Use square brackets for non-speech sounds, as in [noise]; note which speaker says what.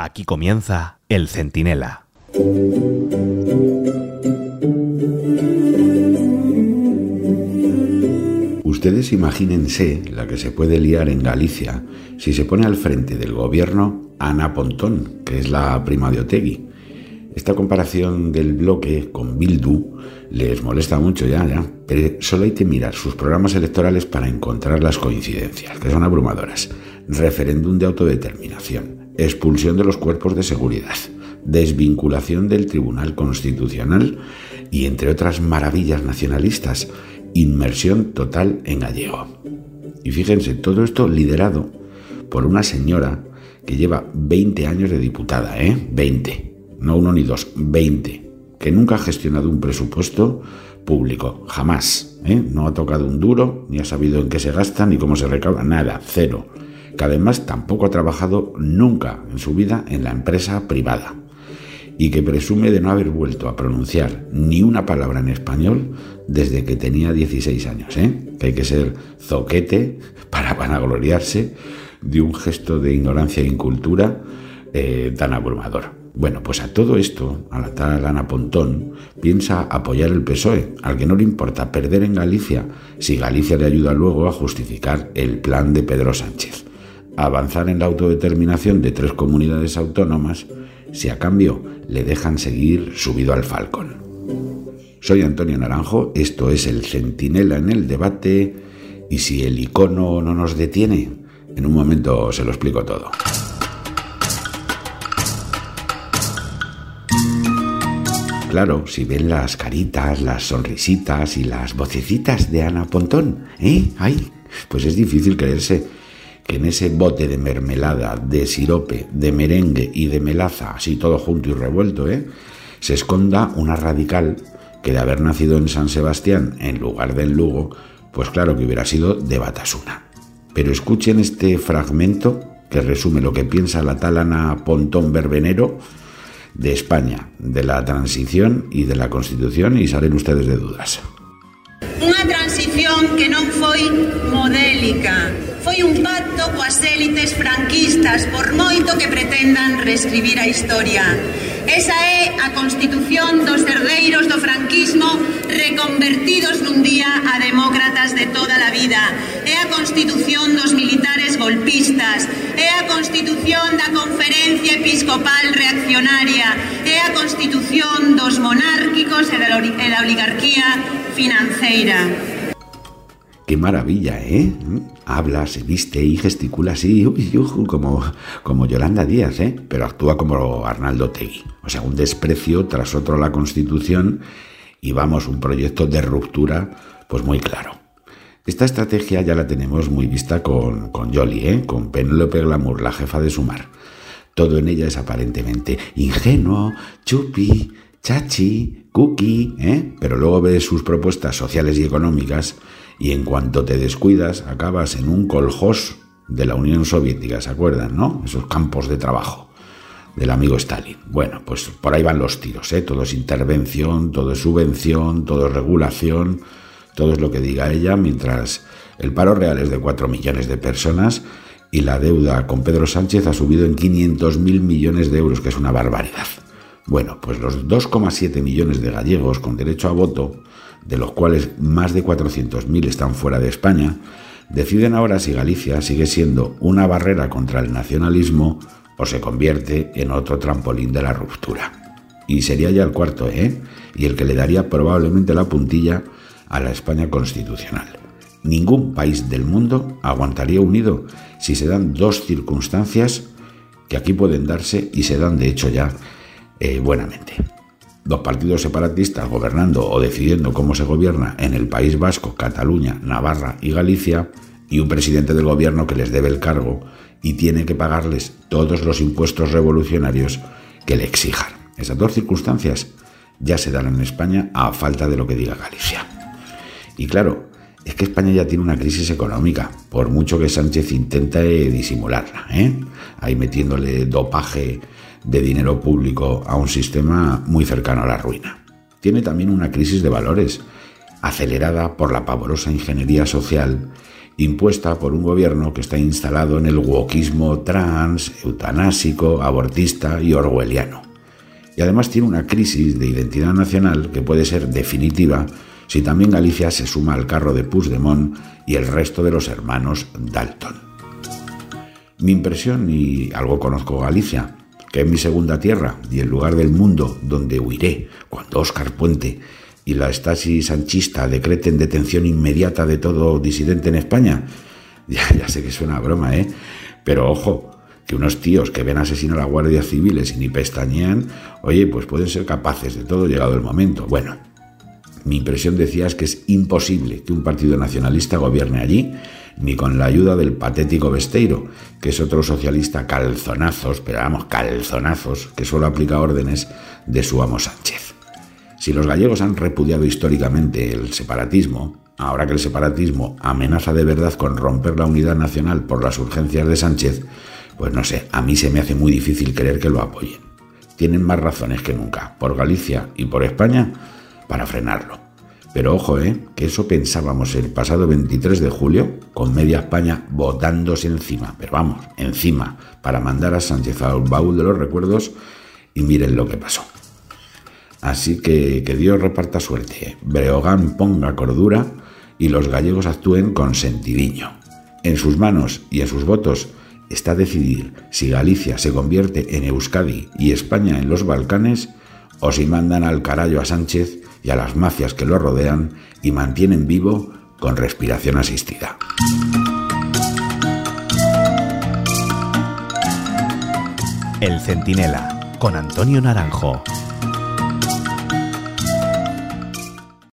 Speaker 1: Aquí comienza El Centinela.
Speaker 2: Ustedes imagínense la que se puede liar en Galicia si se pone al frente del gobierno Ana Pontón, que es la prima de Otegui. Esta comparación del bloque con Bildu les molesta mucho ya, ya, pero solo hay que mirar sus programas electorales para encontrar las coincidencias, que son abrumadoras. Referéndum de autodeterminación, expulsión de los cuerpos de seguridad, desvinculación del Tribunal Constitucional y, entre otras maravillas nacionalistas, inmersión total en gallego. Y fíjense, todo esto liderado por una señora que lleva 20 años de diputada, ¿eh? 20, no uno ni dos, 20, que nunca ha gestionado un presupuesto público, jamás, ¿eh? No ha tocado un duro, ni ha sabido en qué se gasta, ni cómo se recauda, nada, cero. Que además tampoco ha trabajado nunca en su vida en la empresa privada y que presume de no haber vuelto a pronunciar ni una palabra en español desde que tenía 16 años, ¿eh? que hay que ser zoquete para vanagloriarse de un gesto de ignorancia e incultura eh, tan abrumador. Bueno, pues a todo esto, a la tal Ana Pontón, piensa apoyar el PSOE, al que no le importa perder en Galicia si Galicia le ayuda luego a justificar el plan de Pedro Sánchez. Avanzar en la autodeterminación de tres comunidades autónomas si a cambio le dejan seguir subido al Falcón. Soy Antonio Naranjo, esto es el Centinela en el debate y si el icono no nos detiene, en un momento se lo explico todo. Claro, si ven las caritas, las sonrisitas y las vocecitas de Ana Pontón, ¿eh? ¡Ay! Pues es difícil creerse que en ese bote de mermelada, de sirope, de merengue y de melaza, así todo junto y revuelto, ¿eh? se esconda una radical que de haber nacido en San Sebastián en lugar de en Lugo, pues claro que hubiera sido de Batasuna. Pero escuchen este fragmento que resume lo que piensa la talana Pontón Verbenero de España, de la transición y de la Constitución y salen ustedes de dudas.
Speaker 3: Unha transición que non foi modélica, foi un pacto coas élites franquistas por moito que pretendan reescribir a historia. Esa é a constitución dos herdeiros do franquismo reconvertidos nun día a demócratas de toda a vida. É a constitución dos militares golpistas. É a constitución da conferencia episcopal reaccionaria. É a constitución dos monárquicos e da oligarquía financeira.
Speaker 2: Qué maravilla, ¿eh? Habla, se viste y gesticula así, uy, como, como Yolanda Díaz, ¿eh? Pero actúa como Arnaldo Tegui. O sea, un desprecio tras otro a la Constitución y vamos, un proyecto de ruptura, pues muy claro. Esta estrategia ya la tenemos muy vista con, con Yoli, ¿eh? Con Penélope Glamour, la jefa de Sumar. Todo en ella es aparentemente ingenuo, chupi, chachi, cookie, ¿eh? Pero luego ves sus propuestas sociales y económicas y en cuanto te descuidas acabas en un coljós de la Unión Soviética, ¿se acuerdan, no? Esos campos de trabajo del amigo Stalin. Bueno, pues por ahí van los tiros, ¿eh? Todo es intervención, todo es subvención, todo es regulación, todo es lo que diga ella, mientras el paro real es de 4 millones de personas y la deuda con Pedro Sánchez ha subido en 500 mil millones de euros, que es una barbaridad. Bueno, pues los 2,7 millones de gallegos con derecho a voto de los cuales más de 400.000 están fuera de España, deciden ahora si Galicia sigue siendo una barrera contra el nacionalismo o se convierte en otro trampolín de la ruptura. Y sería ya el cuarto, ¿eh? Y el que le daría probablemente la puntilla a la España constitucional. Ningún país del mundo aguantaría unido si se dan dos circunstancias que aquí pueden darse y se dan de hecho ya eh, buenamente dos partidos separatistas gobernando o decidiendo cómo se gobierna en el País Vasco, Cataluña, Navarra y Galicia, y un presidente del gobierno que les debe el cargo y tiene que pagarles todos los impuestos revolucionarios que le exijan. Esas dos circunstancias ya se dan en España a falta de lo que diga Galicia. Y claro, es que España ya tiene una crisis económica, por mucho que Sánchez intente disimularla, ¿eh? ahí metiéndole dopaje de dinero público a un sistema muy cercano a la ruina. Tiene también una crisis de valores, acelerada por la pavorosa ingeniería social impuesta por un gobierno que está instalado en el wokismo trans, eutanásico, abortista y orwelliano. Y además tiene una crisis de identidad nacional que puede ser definitiva si también Galicia se suma al carro de Puigdemont y el resto de los hermanos Dalton. Mi impresión, y algo conozco Galicia, que es mi segunda tierra y el lugar del mundo donde huiré cuando Óscar Puente y la estasis sanchista decreten detención inmediata de todo disidente en España. [laughs] Ya, ya sé que suena broma, ¿eh? Pero ojo, que unos tíos que ven asesinar a guardias civiles y ni pestañean, oye, pues pueden ser capaces de todo llegado el momento. Bueno, mi impresión decía es que es imposible que un partido nacionalista gobierne allí, ni con la ayuda del patético Besteiro, que es otro socialista calzonazos, pero vamos, calzonazos, que solo aplica órdenes de su amo Sánchez. Si los gallegos han repudiado históricamente el separatismo, ahora que el separatismo amenaza de verdad con romper la unidad nacional por las urgencias de Sánchez, pues no sé, a mí se me hace muy difícil creer que lo apoyen. Tienen más razones que nunca, por Galicia y por España, para frenarlo. Pero ojo, ¿eh? que eso pensábamos el pasado 23 de julio, con media España botándose encima, pero vamos, encima, para mandar a Sánchez al baúl de los recuerdos y miren lo que pasó. Así que que Dios reparta suerte, Breogán ponga cordura y los gallegos actúen con sentidiño. En sus manos y en sus votos está decidir si Galicia se convierte en Euskadi y España en los Balcanes o si mandan al carallo a Sánchez a las mafias que lo rodean y mantienen vivo con respiración asistida.
Speaker 1: El Centinela, con Antonio Naranjo.